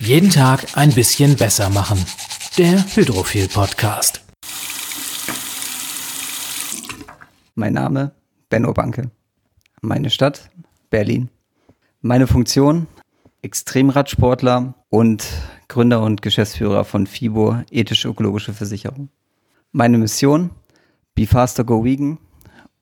Jeden Tag ein bisschen besser machen. Der Hydrophil Podcast. Mein Name Benno Banke. Meine Stadt Berlin. Meine Funktion Extremradsportler und Gründer und Geschäftsführer von FIBO Ethisch-Ökologische Versicherung. Meine Mission Be Faster Go Vegan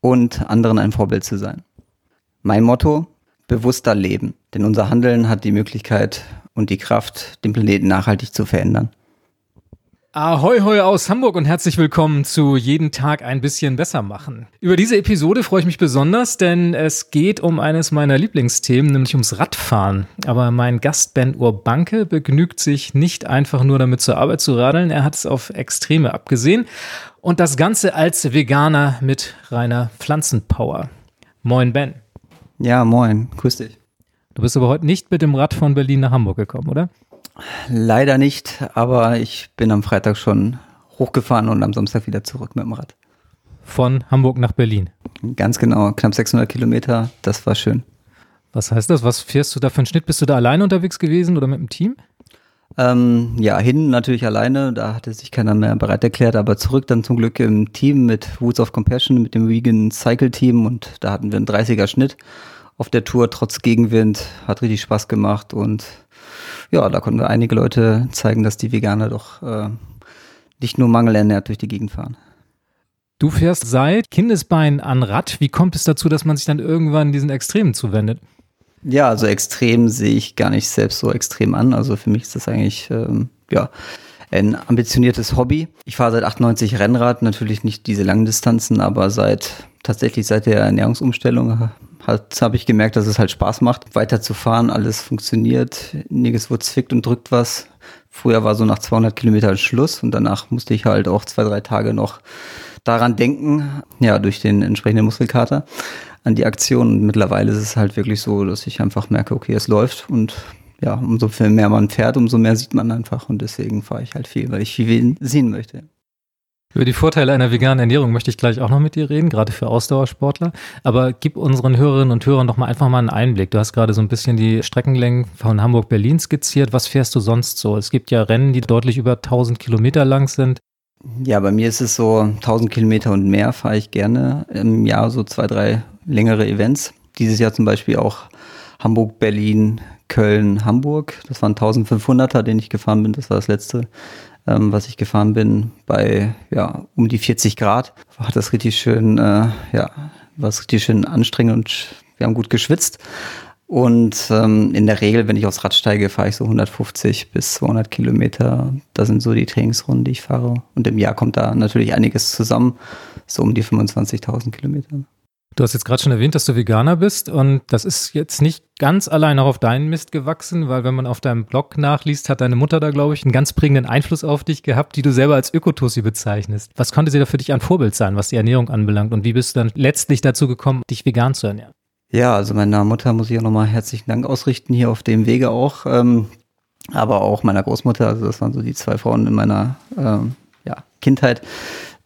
und anderen ein Vorbild zu sein. Mein Motto bewusster leben, denn unser Handeln hat die Möglichkeit und die Kraft, den Planeten nachhaltig zu verändern. Ahoi hoi aus Hamburg und herzlich willkommen zu Jeden Tag ein bisschen besser machen. Über diese Episode freue ich mich besonders, denn es geht um eines meiner Lieblingsthemen, nämlich ums Radfahren. Aber mein Gast Ben Urbanke begnügt sich nicht einfach nur damit zur Arbeit zu radeln, er hat es auf Extreme abgesehen und das Ganze als Veganer mit reiner Pflanzenpower. Moin Ben. Ja, moin, grüß dich. Du bist aber heute nicht mit dem Rad von Berlin nach Hamburg gekommen, oder? Leider nicht, aber ich bin am Freitag schon hochgefahren und am Samstag wieder zurück mit dem Rad. Von Hamburg nach Berlin? Ganz genau, knapp 600 Kilometer, das war schön. Was heißt das? Was fährst du da für einen Schnitt? Bist du da alleine unterwegs gewesen oder mit dem Team? Ähm, ja, hin natürlich alleine, da hatte sich keiner mehr bereit erklärt, aber zurück dann zum Glück im Team mit Woods of Compassion, mit dem Vegan Cycle Team und da hatten wir einen 30er Schnitt auf der Tour trotz Gegenwind. Hat richtig Spaß gemacht und ja, da konnten wir einige Leute zeigen, dass die Veganer doch äh, nicht nur mangelernährt durch die Gegend fahren. Du fährst seit Kindesbein an Rad. Wie kommt es dazu, dass man sich dann irgendwann diesen Extremen zuwendet? Ja, also extrem sehe ich gar nicht selbst so extrem an. Also für mich ist das eigentlich, ähm, ja, ein ambitioniertes Hobby. Ich fahre seit 98 Rennrad, natürlich nicht diese langen Distanzen, aber seit tatsächlich seit der Ernährungsumstellung habe ich gemerkt, dass es halt Spaß macht, weiterzufahren. Alles funktioniert, nirgendwo zwickt und drückt was. Früher war so nach 200 Kilometern Schluss und danach musste ich halt auch zwei, drei Tage noch daran denken, ja, durch den entsprechenden Muskelkater an die Aktion. Und mittlerweile ist es halt wirklich so, dass ich einfach merke, okay, es läuft und ja, umso mehr man fährt, umso mehr sieht man einfach und deswegen fahre ich halt viel, weil ich viel sehen möchte. Über die Vorteile einer veganen Ernährung möchte ich gleich auch noch mit dir reden, gerade für Ausdauersportler. Aber gib unseren Hörerinnen und Hörern doch mal einfach mal einen Einblick. Du hast gerade so ein bisschen die Streckenlängen von Hamburg-Berlin skizziert. Was fährst du sonst so? Es gibt ja Rennen, die deutlich über 1000 Kilometer lang sind. Ja, bei mir ist es so 1000 Kilometer und mehr fahre ich gerne im Jahr so zwei, drei längere Events. Dieses Jahr zum Beispiel auch Hamburg, Berlin, Köln, Hamburg. Das waren 1500er, den ich gefahren bin. Das war das letzte ähm, was ich gefahren bin, bei ja, um die 40 Grad. Hat das richtig schön, äh, ja, war es richtig schön anstrengend und wir haben gut geschwitzt. Und ähm, in der Regel, wenn ich aufs Rad steige, fahre ich so 150 bis 200 Kilometer. Das sind so die Trainingsrunden, die ich fahre. Und im Jahr kommt da natürlich einiges zusammen, so um die 25.000 Kilometer. Du hast jetzt gerade schon erwähnt, dass du Veganer bist und das ist jetzt nicht ganz allein auch auf deinen Mist gewachsen, weil wenn man auf deinem Blog nachliest, hat deine Mutter da, glaube ich, einen ganz prägenden Einfluss auf dich gehabt, die du selber als Ökotussi bezeichnest. Was konnte sie da für dich ein Vorbild sein, was die Ernährung anbelangt und wie bist du dann letztlich dazu gekommen, dich vegan zu ernähren? Ja, also meiner Mutter muss ich auch nochmal herzlichen Dank ausrichten, hier auf dem Wege auch, ähm, aber auch meiner Großmutter, also das waren so die zwei Frauen in meiner ähm, ja, Kindheit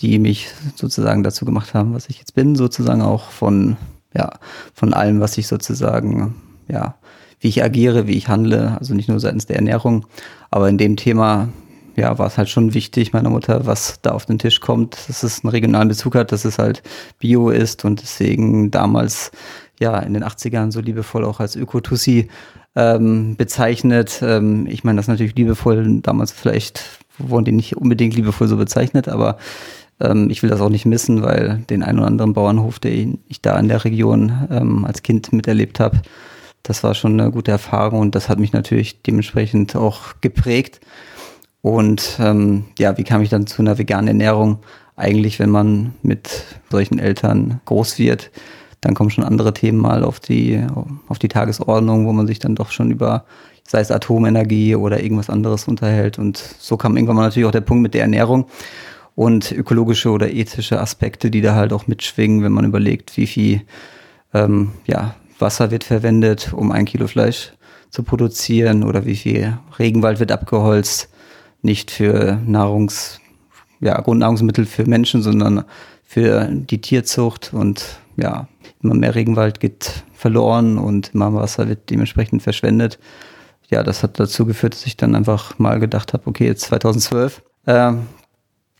die mich sozusagen dazu gemacht haben, was ich jetzt bin, sozusagen auch von, ja, von allem, was ich sozusagen, ja, wie ich agiere, wie ich handle, also nicht nur seitens der Ernährung, aber in dem Thema, ja, war es halt schon wichtig, meiner Mutter, was da auf den Tisch kommt, dass es einen regionalen Bezug hat, dass es halt Bio ist und deswegen damals, ja, in den 80ern so liebevoll auch als Ökotussi ähm, bezeichnet. Ähm, ich meine das natürlich liebevoll, damals vielleicht wurden die nicht unbedingt liebevoll so bezeichnet, aber ähm, ich will das auch nicht missen, weil den einen oder anderen Bauernhof, den ich da in der Region ähm, als Kind miterlebt habe, das war schon eine gute Erfahrung und das hat mich natürlich dementsprechend auch geprägt. Und ähm, ja, wie kam ich dann zu einer veganen Ernährung? Eigentlich, wenn man mit solchen Eltern groß wird, dann kommen schon andere Themen mal auf die, auf die Tagesordnung, wo man sich dann doch schon über, sei es Atomenergie oder irgendwas anderes unterhält. Und so kam irgendwann mal natürlich auch der Punkt mit der Ernährung und ökologische oder ethische Aspekte, die da halt auch mitschwingen, wenn man überlegt, wie viel ähm, ja, Wasser wird verwendet, um ein Kilo Fleisch zu produzieren oder wie viel Regenwald wird abgeholzt, nicht für Nahrungs, ja, Grundnahrungsmittel für Menschen, sondern für die Tierzucht und ja, immer mehr Regenwald geht verloren und immer Wasser wird dementsprechend verschwendet. ja, das hat dazu geführt, dass ich dann einfach mal gedacht habe, okay, jetzt 2012 äh,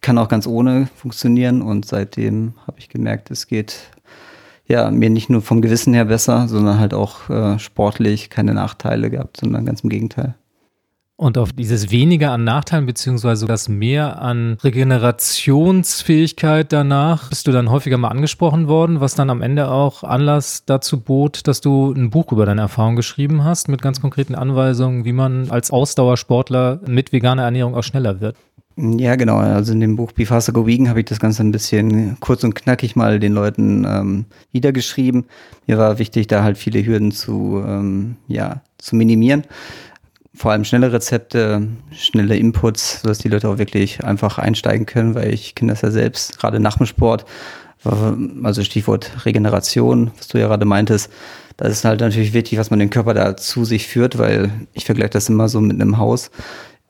kann auch ganz ohne funktionieren und seitdem habe ich gemerkt, es geht ja mir nicht nur vom Gewissen her besser, sondern halt auch äh, sportlich keine Nachteile gehabt, sondern ganz im Gegenteil. Und auf dieses weniger an Nachteilen beziehungsweise das mehr an Regenerationsfähigkeit danach bist du dann häufiger mal angesprochen worden, was dann am Ende auch Anlass dazu bot, dass du ein Buch über deine Erfahrung geschrieben hast mit ganz konkreten Anweisungen, wie man als Ausdauersportler mit veganer Ernährung auch schneller wird. Ja, genau. Also in dem Buch Be Faster Go Vegan habe ich das Ganze ein bisschen kurz und knackig mal den Leuten ähm, niedergeschrieben. Mir war wichtig, da halt viele Hürden zu, ähm, ja, zu minimieren vor allem schnelle Rezepte, schnelle Inputs, sodass die Leute auch wirklich einfach einsteigen können, weil ich kenne das ja selbst, gerade nach dem Sport, also Stichwort Regeneration, was du ja gerade meintest, da ist halt natürlich wichtig, was man den Körper da zu sich führt, weil ich vergleiche das immer so mit einem Haus.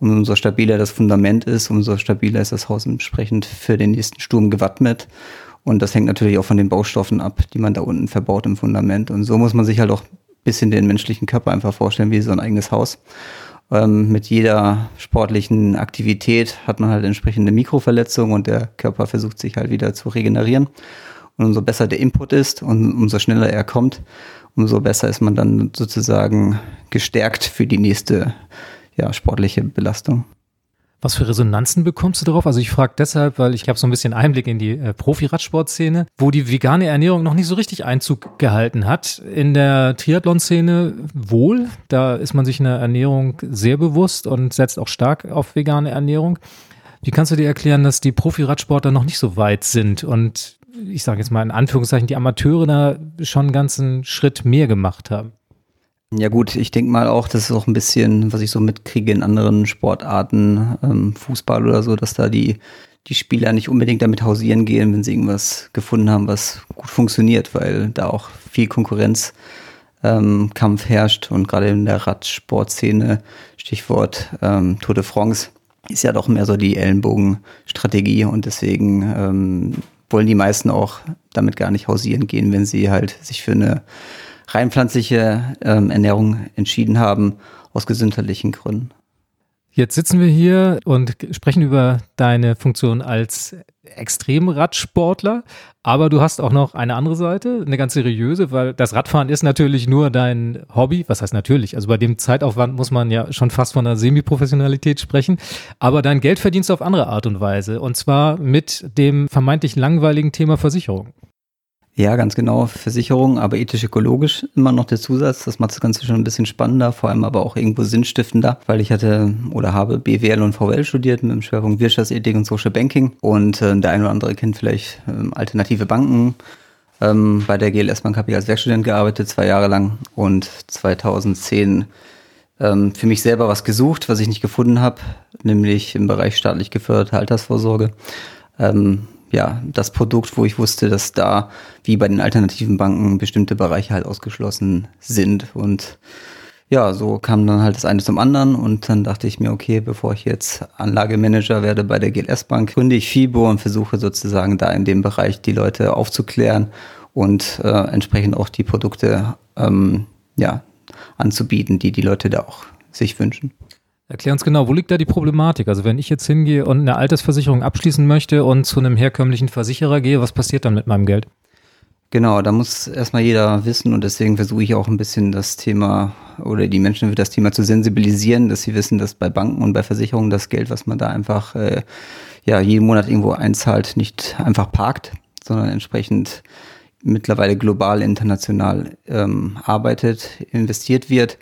Und umso stabiler das Fundament ist, umso stabiler ist das Haus entsprechend für den nächsten Sturm gewappnet. Und das hängt natürlich auch von den Baustoffen ab, die man da unten verbaut im Fundament. Und so muss man sich halt auch bisschen den menschlichen Körper einfach vorstellen wie so ein eigenes Haus. Ähm, mit jeder sportlichen Aktivität hat man halt entsprechende Mikroverletzungen und der Körper versucht sich halt wieder zu regenerieren. Und umso besser der Input ist und umso schneller er kommt, umso besser ist man dann sozusagen gestärkt für die nächste ja, sportliche Belastung. Was für Resonanzen bekommst du darauf? Also ich frage deshalb, weil ich habe so ein bisschen Einblick in die äh, Profi-Radsportszene, wo die vegane Ernährung noch nicht so richtig Einzug gehalten hat. In der Triathlon-Szene wohl, da ist man sich in der Ernährung sehr bewusst und setzt auch stark auf vegane Ernährung. Wie kannst du dir erklären, dass die Profi-Radsportler noch nicht so weit sind und ich sage jetzt mal in Anführungszeichen, die Amateure da schon einen ganzen Schritt mehr gemacht haben? Ja gut, ich denke mal auch, das ist auch ein bisschen, was ich so mitkriege in anderen Sportarten, ähm, Fußball oder so, dass da die, die Spieler nicht unbedingt damit hausieren gehen, wenn sie irgendwas gefunden haben, was gut funktioniert, weil da auch viel Konkurrenzkampf ähm, herrscht. Und gerade in der Radsportszene, Stichwort ähm, Tour de France, ist ja doch mehr so die Ellenbogenstrategie. Und deswegen ähm, wollen die meisten auch damit gar nicht hausieren gehen, wenn sie halt sich für eine rein pflanzliche ähm, Ernährung entschieden haben, aus gesundheitlichen Gründen. Jetzt sitzen wir hier und sprechen über deine Funktion als Extremradsportler, aber du hast auch noch eine andere Seite, eine ganz seriöse, weil das Radfahren ist natürlich nur dein Hobby. Was heißt natürlich? Also bei dem Zeitaufwand muss man ja schon fast von einer Semi-Professionalität sprechen, aber dein Geld verdienst du auf andere Art und Weise und zwar mit dem vermeintlich langweiligen Thema Versicherung. Ja, ganz genau. Versicherung, aber ethisch-ökologisch immer noch der Zusatz. Das macht das Ganze schon ein bisschen spannender, vor allem aber auch irgendwo sinnstiftender, weil ich hatte oder habe BWL und VWL studiert mit dem Schwerpunkt Wirtschaftsethik und Social Banking. Und äh, der eine oder andere kennt vielleicht äh, alternative Banken. Ähm, bei der GLS Bank habe ich als Werkstudent gearbeitet, zwei Jahre lang. Und 2010 ähm, für mich selber was gesucht, was ich nicht gefunden habe, nämlich im Bereich staatlich geförderte Altersvorsorge. Ähm, ja, das Produkt, wo ich wusste, dass da, wie bei den alternativen Banken, bestimmte Bereiche halt ausgeschlossen sind. Und ja, so kam dann halt das eine zum anderen und dann dachte ich mir, okay, bevor ich jetzt Anlagemanager werde bei der GLS Bank, gründe ich FIBO und versuche sozusagen da in dem Bereich die Leute aufzuklären und äh, entsprechend auch die Produkte ähm, ja, anzubieten, die die Leute da auch sich wünschen. Erklär uns genau, wo liegt da die Problematik? Also wenn ich jetzt hingehe und eine Altersversicherung abschließen möchte und zu einem herkömmlichen Versicherer gehe, was passiert dann mit meinem Geld? Genau, da muss erstmal jeder wissen und deswegen versuche ich auch ein bisschen das Thema oder die Menschen für das Thema zu sensibilisieren, dass sie wissen, dass bei Banken und bei Versicherungen das Geld, was man da einfach äh, ja jeden Monat irgendwo einzahlt, nicht einfach parkt, sondern entsprechend mittlerweile global, international ähm, arbeitet, investiert wird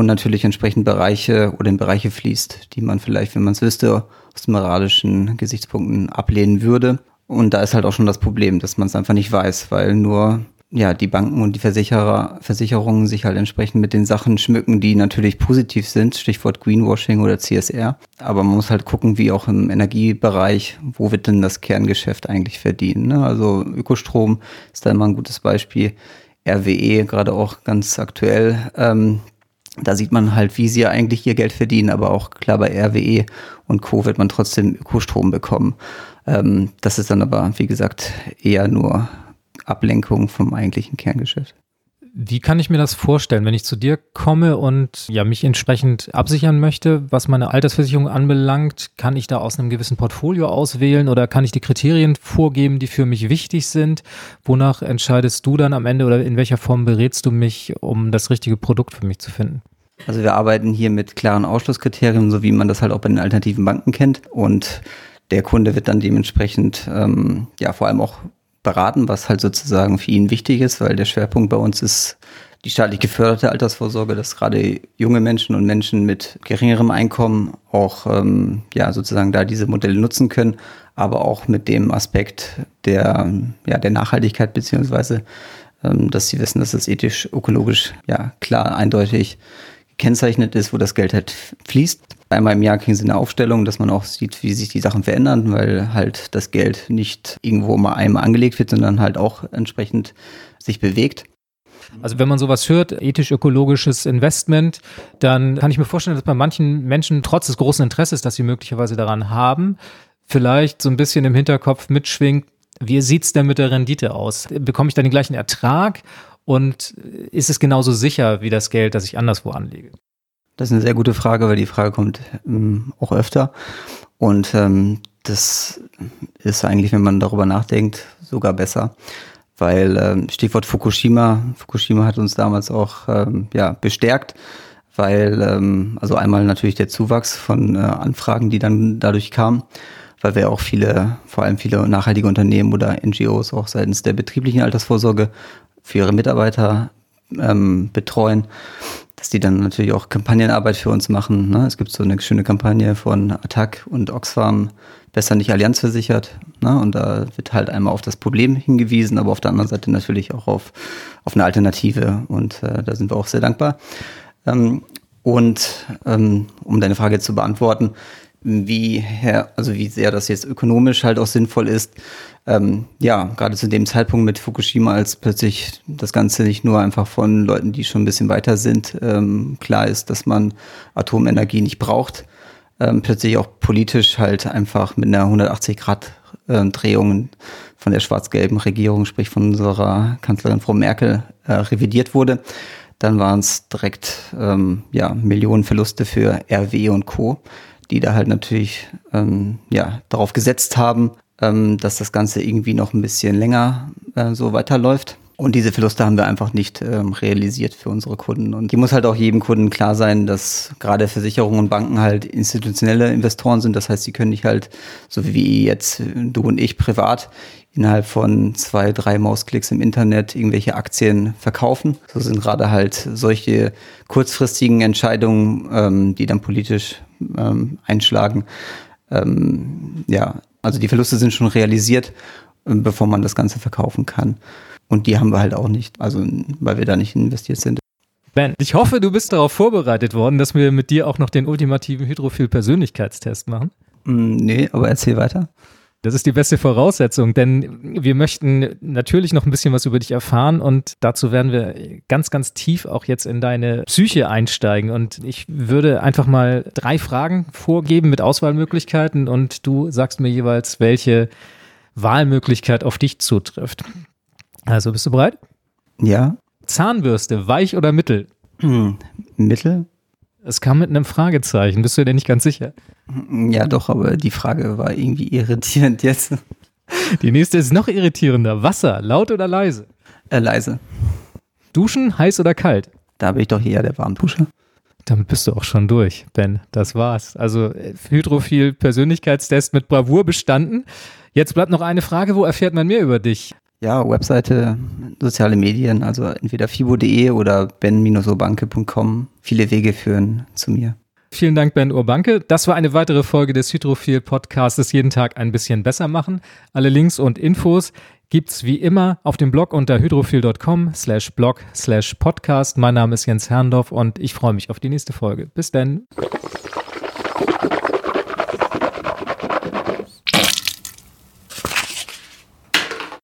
und natürlich entsprechend Bereiche oder in Bereiche fließt, die man vielleicht, wenn man es wüsste, aus moralischen Gesichtspunkten ablehnen würde. Und da ist halt auch schon das Problem, dass man es einfach nicht weiß, weil nur ja, die Banken und die Versicherer, Versicherungen sich halt entsprechend mit den Sachen schmücken, die natürlich positiv sind, Stichwort Greenwashing oder CSR. Aber man muss halt gucken, wie auch im Energiebereich, wo wird denn das Kerngeschäft eigentlich verdienen. Ne? Also Ökostrom ist da immer ein gutes Beispiel. RWE, gerade auch ganz aktuell, ähm, da sieht man halt, wie sie ja eigentlich ihr Geld verdienen, aber auch klar bei RWE und Co. wird man trotzdem Ökostrom bekommen. Ähm, das ist dann aber, wie gesagt, eher nur Ablenkung vom eigentlichen Kerngeschäft. Wie kann ich mir das vorstellen, wenn ich zu dir komme und ja mich entsprechend absichern möchte, was meine Altersversicherung anbelangt? Kann ich da aus einem gewissen Portfolio auswählen oder kann ich die Kriterien vorgeben, die für mich wichtig sind? Wonach entscheidest du dann am Ende oder in welcher Form berätst du mich, um das richtige Produkt für mich zu finden? Also wir arbeiten hier mit klaren Ausschlusskriterien, so wie man das halt auch bei den alternativen Banken kennt. Und der Kunde wird dann dementsprechend ähm, ja vor allem auch beraten, was halt sozusagen für ihn wichtig ist, weil der Schwerpunkt bei uns ist die staatlich geförderte Altersvorsorge, dass gerade junge Menschen und Menschen mit geringerem Einkommen auch ähm, ja sozusagen da diese Modelle nutzen können, aber auch mit dem Aspekt der ja der Nachhaltigkeit beziehungsweise ähm, dass sie wissen, dass es ethisch, ökologisch ja klar eindeutig gekennzeichnet ist, wo das Geld halt fließt. Einmal im Jahr kriegen sie eine Aufstellung, dass man auch sieht, wie sich die Sachen verändern, weil halt das Geld nicht irgendwo mal einmal angelegt wird, sondern halt auch entsprechend sich bewegt. Also wenn man sowas hört, ethisch-ökologisches Investment, dann kann ich mir vorstellen, dass bei manchen Menschen trotz des großen Interesses, das sie möglicherweise daran haben, vielleicht so ein bisschen im Hinterkopf mitschwingt, wie sieht's denn mit der Rendite aus? Bekomme ich dann den gleichen Ertrag und ist es genauso sicher wie das Geld, das ich anderswo anlege? Das ist eine sehr gute Frage, weil die Frage kommt ähm, auch öfter. Und ähm, das ist eigentlich, wenn man darüber nachdenkt, sogar besser. Weil ähm, Stichwort Fukushima, Fukushima hat uns damals auch ähm, ja, bestärkt, weil ähm, also einmal natürlich der Zuwachs von äh, Anfragen, die dann dadurch kamen, weil wir auch viele, vor allem viele nachhaltige Unternehmen oder NGOs auch seitens der betrieblichen Altersvorsorge für ihre Mitarbeiter ähm, betreuen, dass die dann natürlich auch Kampagnenarbeit für uns machen. Ne? Es gibt so eine schöne Kampagne von Attac und Oxfam, besser nicht Allianz versichert. Ne? Und da wird halt einmal auf das Problem hingewiesen, aber auf der anderen Seite natürlich auch auf, auf eine Alternative. Und äh, da sind wir auch sehr dankbar. Ähm, und ähm, um deine Frage zu beantworten, wie her, also wie sehr das jetzt ökonomisch halt auch sinnvoll ist. Ähm, ja, gerade zu dem Zeitpunkt mit Fukushima, als plötzlich das Ganze nicht nur einfach von Leuten, die schon ein bisschen weiter sind, ähm, klar ist, dass man Atomenergie nicht braucht, ähm, plötzlich auch politisch halt einfach mit einer 180 Grad äh, Drehung von der schwarz-gelben Regierung, sprich von unserer Kanzlerin Frau Merkel, äh, revidiert wurde. Dann waren es direkt ähm, ja, Millionen Verluste für RW und Co die da halt natürlich ähm, ja, darauf gesetzt haben, ähm, dass das Ganze irgendwie noch ein bisschen länger äh, so weiterläuft. Und diese Verluste haben wir einfach nicht ähm, realisiert für unsere Kunden. Und die muss halt auch jedem Kunden klar sein, dass gerade Versicherungen und Banken halt institutionelle Investoren sind. Das heißt, sie können nicht halt, so wie jetzt du und ich privat, innerhalb von zwei, drei Mausklicks im Internet irgendwelche Aktien verkaufen. So sind gerade halt solche kurzfristigen Entscheidungen, ähm, die dann politisch ähm, einschlagen. Ähm, ja, also die Verluste sind schon realisiert, äh, bevor man das Ganze verkaufen kann. Und die haben wir halt auch nicht, also weil wir da nicht investiert sind. Ben, ich hoffe, du bist darauf vorbereitet worden, dass wir mit dir auch noch den ultimativen Hydrophil-Persönlichkeitstest machen. Mm, nee, aber erzähl weiter. Das ist die beste Voraussetzung, denn wir möchten natürlich noch ein bisschen was über dich erfahren und dazu werden wir ganz, ganz tief auch jetzt in deine Psyche einsteigen. Und ich würde einfach mal drei Fragen vorgeben mit Auswahlmöglichkeiten und du sagst mir jeweils, welche Wahlmöglichkeit auf dich zutrifft. Also bist du bereit? Ja. Zahnbürste, weich oder mittel? Hm, mittel? Es kam mit einem Fragezeichen. Bist du dir nicht ganz sicher? Ja, doch, aber die Frage war irgendwie irritierend jetzt. Die nächste ist noch irritierender. Wasser, laut oder leise? Äh, leise. Duschen, heiß oder kalt? Da bin ich doch eher der Warmduscher. Damit bist du auch schon durch, Ben. Das war's. Also Hydrophil Persönlichkeitstest mit Bravour bestanden. Jetzt bleibt noch eine Frage, wo erfährt man mehr über dich? Ja, Webseite, soziale Medien, also entweder fibo.de oder ben-urbanke.com. Viele Wege führen zu mir. Vielen Dank, Ben Urbanke. Das war eine weitere Folge des Hydrophil Podcasts Jeden Tag ein bisschen besser machen. Alle Links und Infos gibt's wie immer auf dem Blog unter hydrophil.com slash blog slash podcast. Mein Name ist Jens Herrndorf und ich freue mich auf die nächste Folge. Bis dann.